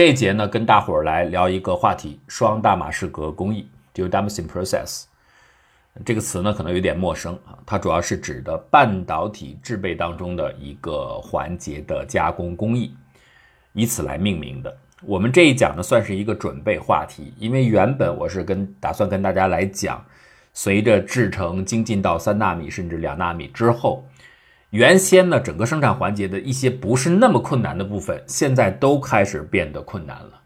这一节呢，跟大伙儿来聊一个话题——双大马士革工艺 （Dual-Damascene Process）。这个词呢，可能有点陌生啊。它主要是指的半导体制备当中的一个环节的加工工艺，以此来命名的。我们这一讲呢，算是一个准备话题，因为原本我是跟打算跟大家来讲，随着制程精进到三纳米甚至两纳米之后。原先呢，整个生产环节的一些不是那么困难的部分，现在都开始变得困难了。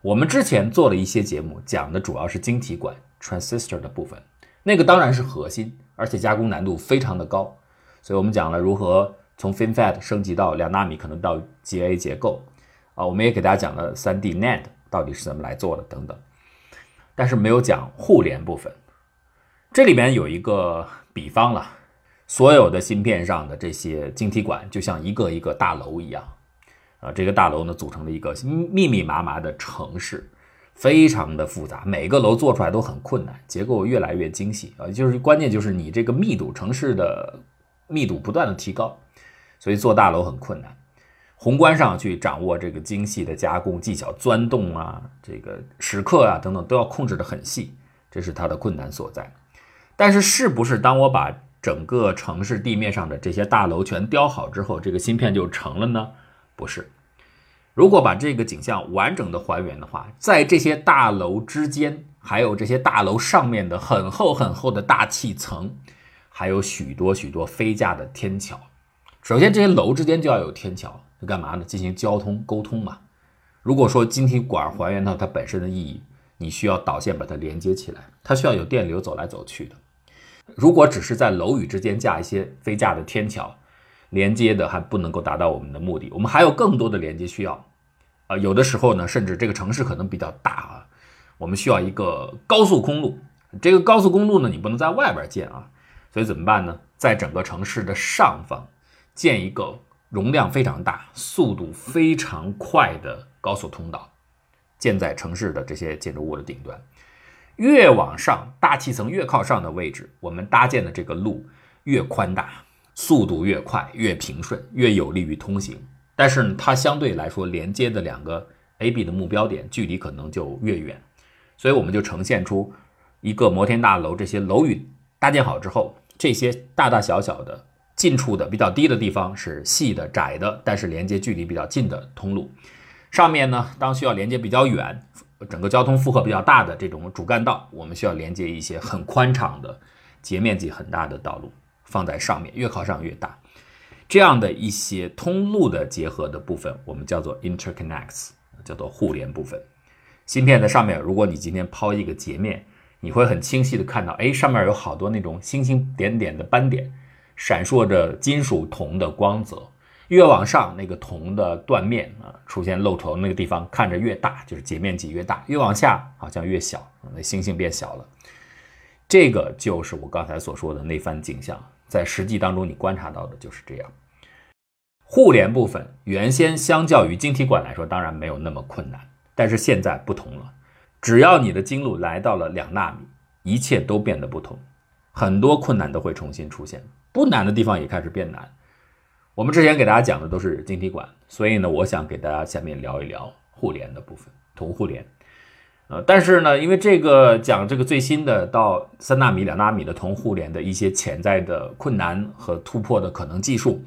我们之前做了一些节目，讲的主要是晶体管 （transistor） 的部分，那个当然是核心，而且加工难度非常的高。所以我们讲了如何从 FinFET 升级到两纳米，可能到 GA 结构啊。我们也给大家讲了 3D NAND 到底是怎么来做的等等，但是没有讲互联部分。这里面有一个比方了。所有的芯片上的这些晶体管就像一个一个大楼一样，啊，这个大楼呢组成了一个密密麻麻的城市，非常的复杂，每个楼做出来都很困难，结构越来越精细啊，就是关键就是你这个密度，城市的密度不断的提高，所以做大楼很困难。宏观上去掌握这个精细的加工技巧，钻洞啊，这个时刻啊等等都要控制的很细，这是它的困难所在。但是是不是当我把整个城市地面上的这些大楼全雕好之后，这个芯片就成了呢？不是。如果把这个景象完整的还原的话，在这些大楼之间，还有这些大楼上面的很厚很厚的大气层，还有许多许多飞架的天桥。首先，这些楼之间就要有天桥，干嘛呢？进行交通沟通嘛。如果说晶体管还原到它本身的意义，你需要导线把它连接起来，它需要有电流走来走去的。如果只是在楼宇之间架一些飞架的天桥，连接的还不能够达到我们的目的。我们还有更多的连接需要，啊，有的时候呢，甚至这个城市可能比较大啊，我们需要一个高速公路。这个高速公路呢，你不能在外边建啊，所以怎么办呢？在整个城市的上方建一个容量非常大、速度非常快的高速通道，建在城市的这些建筑物的顶端。越往上，大气层越靠上的位置，我们搭建的这个路越宽大，速度越快，越平顺，越有利于通行。但是呢，它相对来说连接的两个 A、B 的目标点距离可能就越远，所以我们就呈现出一个摩天大楼。这些楼宇搭建好之后，这些大大小小的近处的比较低的地方是细的、窄的，但是连接距离比较近的通路。上面呢，当需要连接比较远。整个交通负荷比较大的这种主干道，我们需要连接一些很宽敞的、截面积很大的道路放在上面，越靠上越大。这样的一些通路的结合的部分，我们叫做 interconnects，叫做互联部分。芯片在上面，如果你今天抛一个截面，你会很清晰的看到，哎，上面有好多那种星星点点的斑点，闪烁着金属铜的光泽。越往上，那个铜的断面啊，出现漏头那个地方看着越大，就是截面积越大；越往下好像越小，那星星变小了。这个就是我刚才所说的那番景象，在实际当中你观察到的就是这样。互联部分原先相较于晶体管来说，当然没有那么困难，但是现在不同了。只要你的经路来到了两纳米，一切都变得不同，很多困难都会重新出现，不难的地方也开始变难。我们之前给大家讲的都是晶体管，所以呢，我想给大家下面聊一聊互联的部分，铜互联。呃，但是呢，因为这个讲这个最新的到三纳米、两纳米的铜互联的一些潜在的困难和突破的可能技术，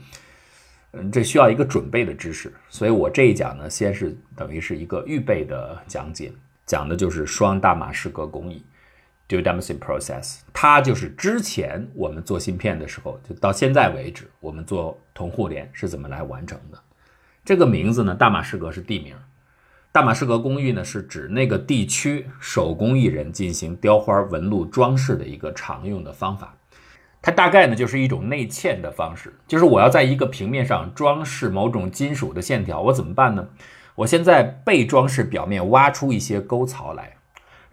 嗯，这需要一个准备的知识，所以我这一讲呢，先是等于是一个预备的讲解，讲的就是双大马士革工艺。Due damascene Process，它就是之前我们做芯片的时候，就到现在为止，我们做铜互联是怎么来完成的。这个名字呢，大马士革是地名，大马士革工艺呢是指那个地区手工艺人进行雕花纹路装饰的一个常用的方法。它大概呢就是一种内嵌的方式，就是我要在一个平面上装饰某种金属的线条，我怎么办呢？我先在被装饰表面挖出一些沟槽来。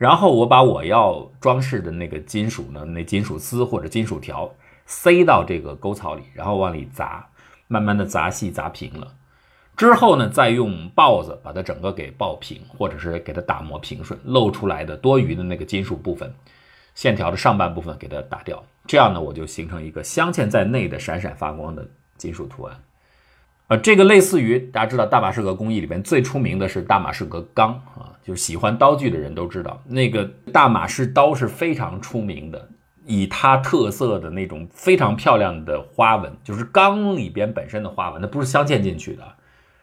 然后我把我要装饰的那个金属呢，那金属丝或者金属条塞到这个沟槽里，然后往里砸，慢慢的砸细砸平了。之后呢，再用刨子把它整个给刨平，或者是给它打磨平顺，露出来的多余的那个金属部分，线条的上半部分给它打掉。这样呢，我就形成一个镶嵌在内的闪闪发光的金属图案。呃，这个类似于大家知道大马士革工艺里边最出名的是大马士革钢啊，就是喜欢刀具的人都知道，那个大马士刀是非常出名的，以它特色的那种非常漂亮的花纹，就是钢里边本身的花纹，那不是镶嵌进去的，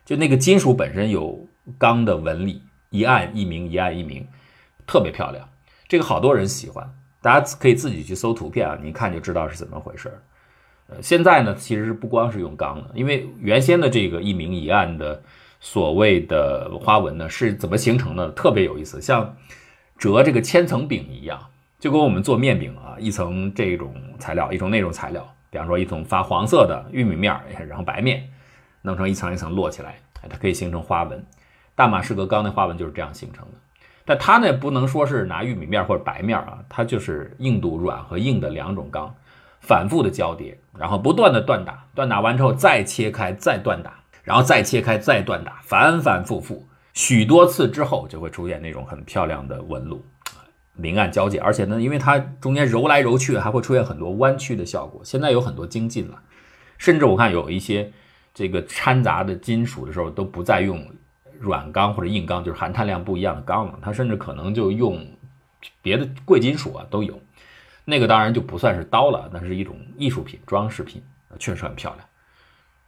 就那个金属本身有钢的纹理，一暗一明，一暗一明，特别漂亮，这个好多人喜欢，大家可以自己去搜图片啊，你一看就知道是怎么回事。现在呢，其实不光是用钢了，因为原先的这个一明一暗的所谓的花纹呢，是怎么形成的？特别有意思，像折这个千层饼一样，就跟我们做面饼啊，一层这种材料，一种那种材料，比方说一层发黄色的玉米面，然后白面，弄成一层一层摞起来，它可以形成花纹。大马士革钢的花纹就是这样形成的，但它呢，不能说是拿玉米面或者白面啊，它就是硬度软和硬的两种钢。反复的交叠，然后不断的锻打，锻打完之后再切开，再锻打，然后再切开，再锻打，反反复复许多次之后，就会出现那种很漂亮的纹路，明暗交界。而且呢，因为它中间揉来揉去，还会出现很多弯曲的效果。现在有很多精进了，甚至我看有一些这个掺杂的金属的时候，都不再用软钢或者硬钢，就是含碳量不一样的钢了，它甚至可能就用别的贵金属啊都有。那个当然就不算是刀了，那是一种艺术品、装饰品，确实很漂亮。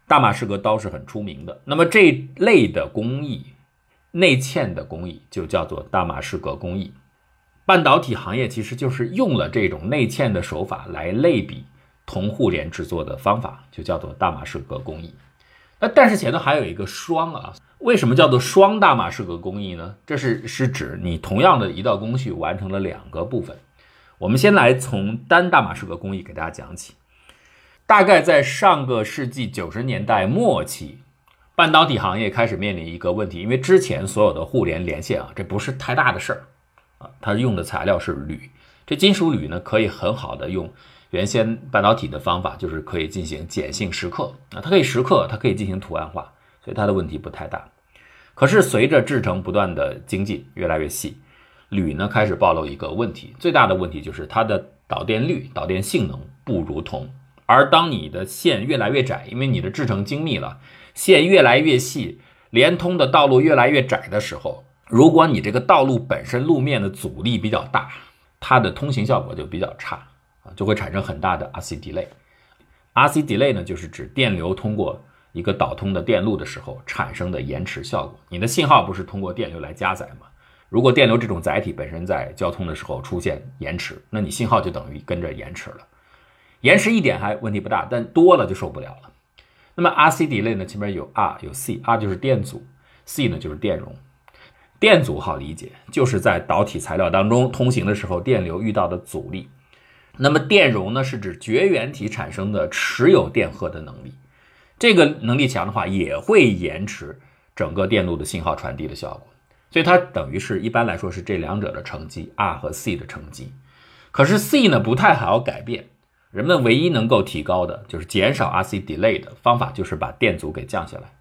大马士革刀是很出名的。那么这类的工艺，内嵌的工艺就叫做大马士革工艺。半导体行业其实就是用了这种内嵌的手法来类比铜互联制作的方法，就叫做大马士革工艺。那但是前头还有一个双啊，为什么叫做双大马士革工艺呢？这是是指你同样的一道工序完成了两个部分。我们先来从单大马士革工艺给大家讲起。大概在上个世纪九十年代末期，半导体行业开始面临一个问题，因为之前所有的互联连线啊，这不是太大的事儿啊，它用的材料是铝，这金属铝呢可以很好的用原先半导体的方法，就是可以进行碱性蚀刻啊，它可以蚀刻，它可以进行图案化，所以它的问题不太大。可是随着制程不断的精进，越来越细。铝呢开始暴露一个问题，最大的问题就是它的导电率、导电性能不如铜。而当你的线越来越窄，因为你的制程精密了，线越来越细，连通的道路越来越窄的时候，如果你这个道路本身路面的阻力比较大，它的通行效果就比较差啊，就会产生很大的 RC delay。RC delay 呢，就是指电流通过一个导通的电路的时候产生的延迟效果。你的信号不是通过电流来加载吗？如果电流这种载体本身在交通的时候出现延迟，那你信号就等于跟着延迟了。延迟一点还问题不大，但多了就受不了了。那么 RC delay 呢？前面有 R 有 C，R 就是电阻，C 呢就是电容。电阻好理解，就是在导体材料当中通行的时候电流遇到的阻力。那么电容呢，是指绝缘体产生的持有电荷的能力。这个能力强的话，也会延迟整个电路的信号传递的效果。所以它等于是一般来说是这两者的乘积，R 和 C 的乘积。可是 C 呢不太好改变，人们唯一能够提高的就是减少 RC delay 的方法，就是把电阻给降下来。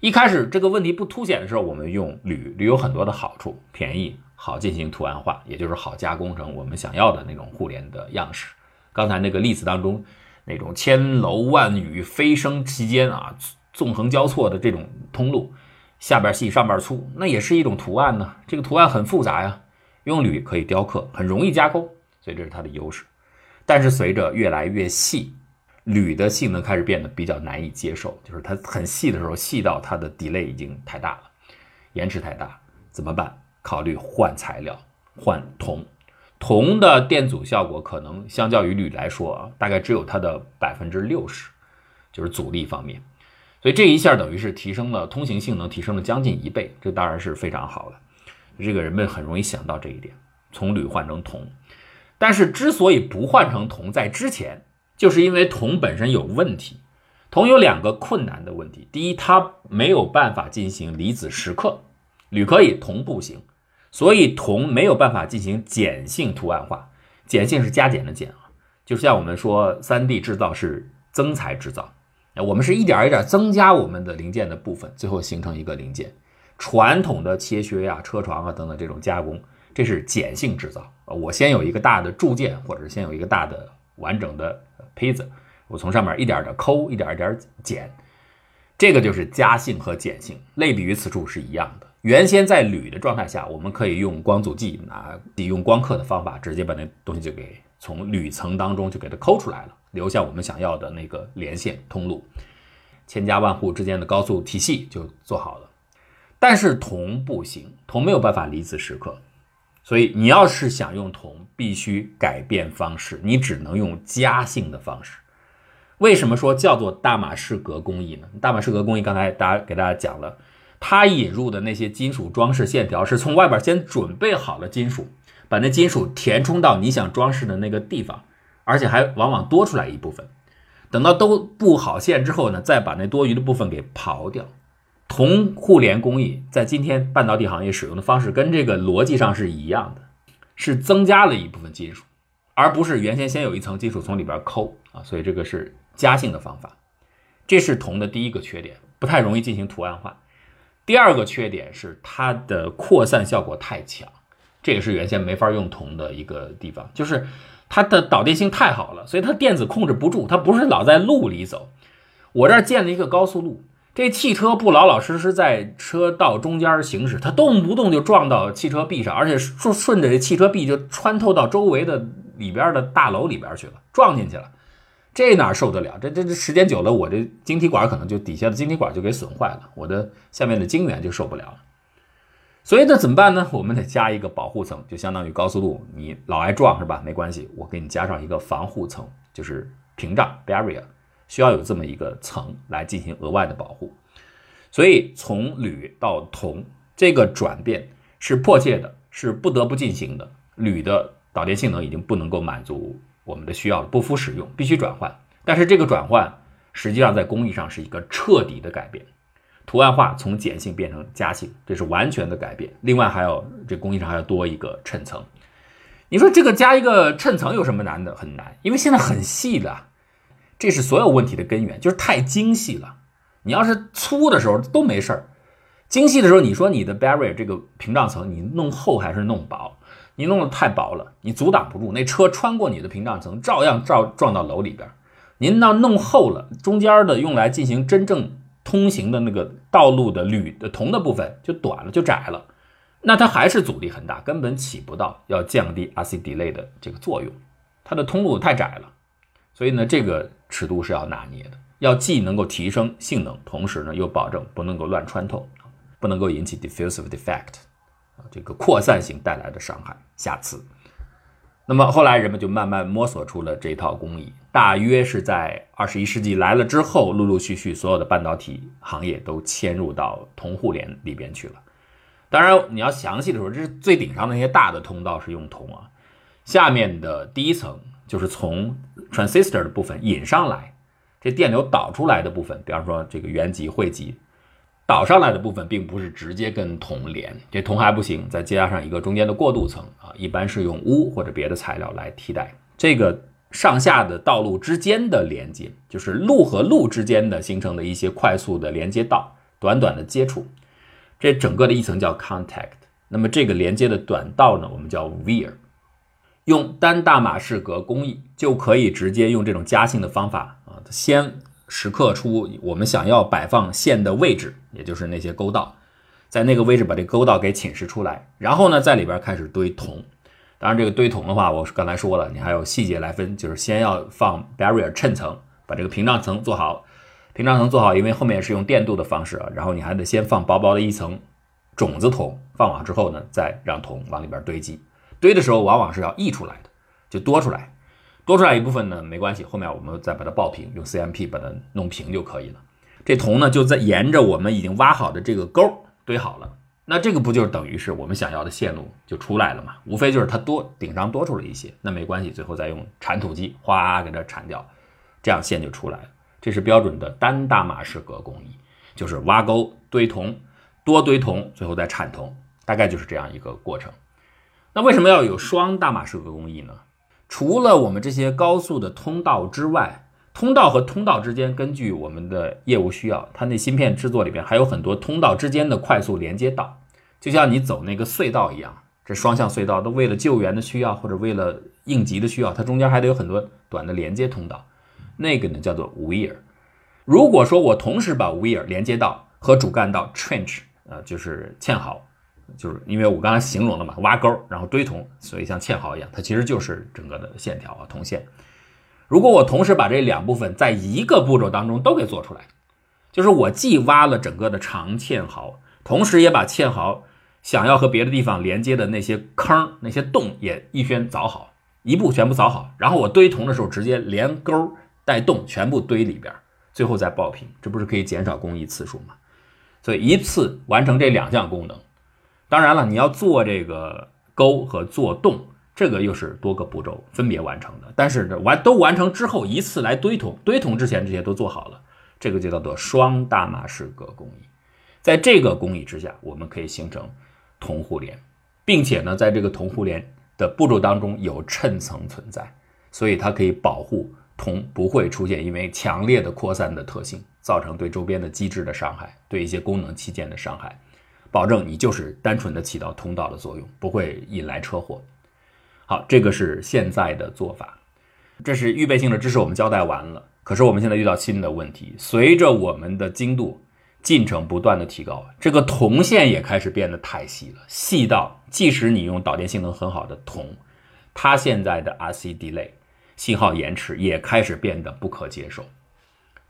一开始这个问题不凸显的时候，我们用铝，铝有很多的好处，便宜，好进行图案化，也就是好加工成我们想要的那种互联的样式。刚才那个例子当中，那种千楼万宇飞升期间啊，纵横交错的这种通路。下边细上边粗，那也是一种图案呢。这个图案很复杂呀，用铝可以雕刻，很容易加工，所以这是它的优势。但是随着越来越细，铝的性能开始变得比较难以接受，就是它很细的时候，细到它的 delay 已经太大了，延迟太大，怎么办？考虑换材料，换铜。铜的电阻效果可能相较于铝来说啊，大概只有它的百分之六十，就是阻力方面。所以这一下等于是提升了通行性能，提升了将近一倍，这当然是非常好的。这个人们很容易想到这一点，从铝换成铜。但是之所以不换成铜，在之前，就是因为铜本身有问题。铜有两个困难的问题：第一，它没有办法进行离子蚀刻，铝可以，铜不行。所以铜没有办法进行碱性图案化，碱性是加减的减啊，就像我们说 3D 制造是增材制造。我们是一点一点增加我们的零件的部分，最后形成一个零件。传统的切削呀、车床啊等等这种加工，这是碱性制造。我先有一个大的铸件，或者先有一个大的完整的胚子，我从上面一点点抠，一点一点剪。这个就是夹性和碱性，类比于此处是一样的。原先在铝的状态下，我们可以用光阻剂啊，用光刻的方法，直接把那东西就给从铝层当中就给它抠出来了，留下我们想要的那个连线通路，千家万户之间的高速体系就做好了。但是铜不行，铜没有办法离子蚀刻，所以你要是想用铜，必须改变方式，你只能用加性的方式。为什么说叫做大马士革工艺呢？大马士革工艺刚才大家给大家讲了。它引入的那些金属装饰线条是从外边先准备好了金属，把那金属填充到你想装饰的那个地方，而且还往往多出来一部分。等到都布好线之后呢，再把那多余的部分给刨掉。铜互联工艺在今天半导体行业使用的方式跟这个逻辑上是一样的，是增加了一部分金属，而不是原先先有一层金属从里边抠啊。所以这个是加性的方法，这是铜的第一个缺点，不太容易进行图案化。第二个缺点是它的扩散效果太强，这也是原先没法用铜的一个地方，就是它的导电性太好了，所以它电子控制不住，它不是老在路里走。我这儿建了一个高速路，这汽车不老老实实在车道中间行驶，它动不动就撞到汽车壁上，而且顺顺着这汽车壁就穿透到周围的里边的大楼里边去了，撞进去了。这哪受得了？这这这时间久了，我这晶体管可能就底下的晶体管就给损坏了，我的下面的晶圆就受不了了。所以那怎么办呢？我们得加一个保护层，就相当于高速路，你老爱撞是吧？没关系，我给你加上一个防护层，就是屏障 （barrier），需要有这么一个层来进行额外的保护。所以从铝到铜这个转变是迫切的，是不得不进行的。铝的导电性能已经不能够满足。我们的需要了不敷使用，必须转换。但是这个转换实际上在工艺上是一个彻底的改变，图案化从碱性变成加性，这是完全的改变。另外还有这工艺上还要多一个衬层。你说这个加一个衬层有什么难的？很难，因为现在很细的，这是所有问题的根源，就是太精细了。你要是粗的时候都没事儿，精细的时候，你说你的 barrier 这个屏障层你弄厚还是弄薄？你弄得太薄了，你阻挡不住那车穿过你的屏障层，照样照撞到楼里边。您那弄厚了，中间的用来进行真正通行的那个道路的铝的铜的部分就短了，就窄了，那它还是阻力很大，根本起不到要降低 RC delay 的这个作用。它的通路太窄了，所以呢，这个尺度是要拿捏的，要既能够提升性能，同时呢又保证不能够乱穿透，不能够引起 diffusive defect。这个扩散性带来的伤害，瑕疵。那么后来人们就慢慢摸索出了这套工艺，大约是在二十一世纪来了之后，陆陆续续所有的半导体行业都迁入到铜互联里边去了。当然，你要详细的说，这是最顶上的那些大的通道是用铜啊，下面的第一层就是从 transistor 的部分引上来，这电流导出来的部分，比方说这个原极、汇极。导上来的部分并不是直接跟铜连，这铜还不行，再加上一个中间的过渡层啊，一般是用钨或者别的材料来替代。这个上下的道路之间的连接，就是路和路之间的形成的一些快速的连接道，短短的接触，这整个的一层叫 contact。那么这个连接的短道呢，我们叫 via。用单大马士革工艺就可以直接用这种夹性的方法啊，先。蚀刻出我们想要摆放线的位置，也就是那些沟道，在那个位置把这沟道给侵蚀出来，然后呢，在里边开始堆铜。当然，这个堆铜的话，我刚才说了，你还有细节来分，就是先要放 barrier 衬层，把这个屏障层做好。屏障层做好，因为后面是用电镀的方式啊，然后你还得先放薄薄的一层种子铜，放好之后呢，再让铜往里边堆积。堆的时候往往是要溢出来的，就多出来。多出来一部分呢，没关系，后面我们再把它爆平，用 CMP 把它弄平就可以了。这铜呢，就在沿着我们已经挖好的这个沟堆好了。那这个不就等于是我们想要的线路就出来了嘛？无非就是它多顶上多出了一些，那没关系，最后再用铲土机哗给它铲掉，这样线就出来了。这是标准的单大马士革工艺，就是挖沟堆铜，多堆铜，最后再铲铜，大概就是这样一个过程。那为什么要有双大马士革工艺呢？除了我们这些高速的通道之外，通道和通道之间，根据我们的业务需要，它那芯片制作里边还有很多通道之间的快速连接道，就像你走那个隧道一样，这双向隧道都为了救援的需要或者为了应急的需要，它中间还得有很多短的连接通道，那个呢叫做 weir。如果说我同时把 weir 连接到和主干道 trench，呃，就是堑壕，就是因为我刚才形容了嘛，挖沟然后堆铜，所以像堑壕一样，它其实就是整个的线条啊，铜线。如果我同时把这两部分在一个步骤当中都给做出来，就是我既挖了整个的长堑壕，同时也把堑壕想要和别的地方连接的那些坑、那些洞也一宣凿好，一步全部凿好，然后我堆铜的时候直接连沟带洞全部堆里边，最后再爆平，这不是可以减少工艺次数吗？所以一次完成这两项功能。当然了，你要做这个沟和做洞。这个又是多个步骤分别完成的，但是完都完成之后，一次来堆铜，堆铜之前这些都做好了，这个就叫做双大马士革工艺。在这个工艺之下，我们可以形成铜互联，并且呢，在这个铜互联的步骤当中有衬层存在，所以它可以保护铜不会出现因为强烈的扩散的特性造成对周边的机制的伤害，对一些功能器件的伤害，保证你就是单纯的起到通道的作用，不会引来车祸。好，这个是现在的做法，这是预备性的知识，我们交代完了。可是我们现在遇到新的问题，随着我们的精度进程不断的提高，这个铜线也开始变得太细了，细到即使你用导电性能很好的铜，它现在的 RC delay 信号延迟也开始变得不可接受。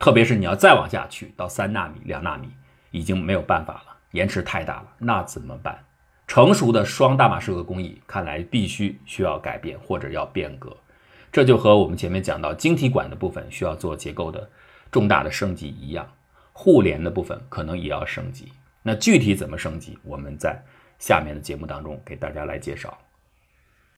特别是你要再往下去到三纳米、两纳米，已经没有办法了，延迟太大了，那怎么办？成熟的双大马士革工艺看来必须需要改变或者要变革，这就和我们前面讲到晶体管的部分需要做结构的重大的升级一样，互联的部分可能也要升级。那具体怎么升级，我们在下面的节目当中给大家来介绍。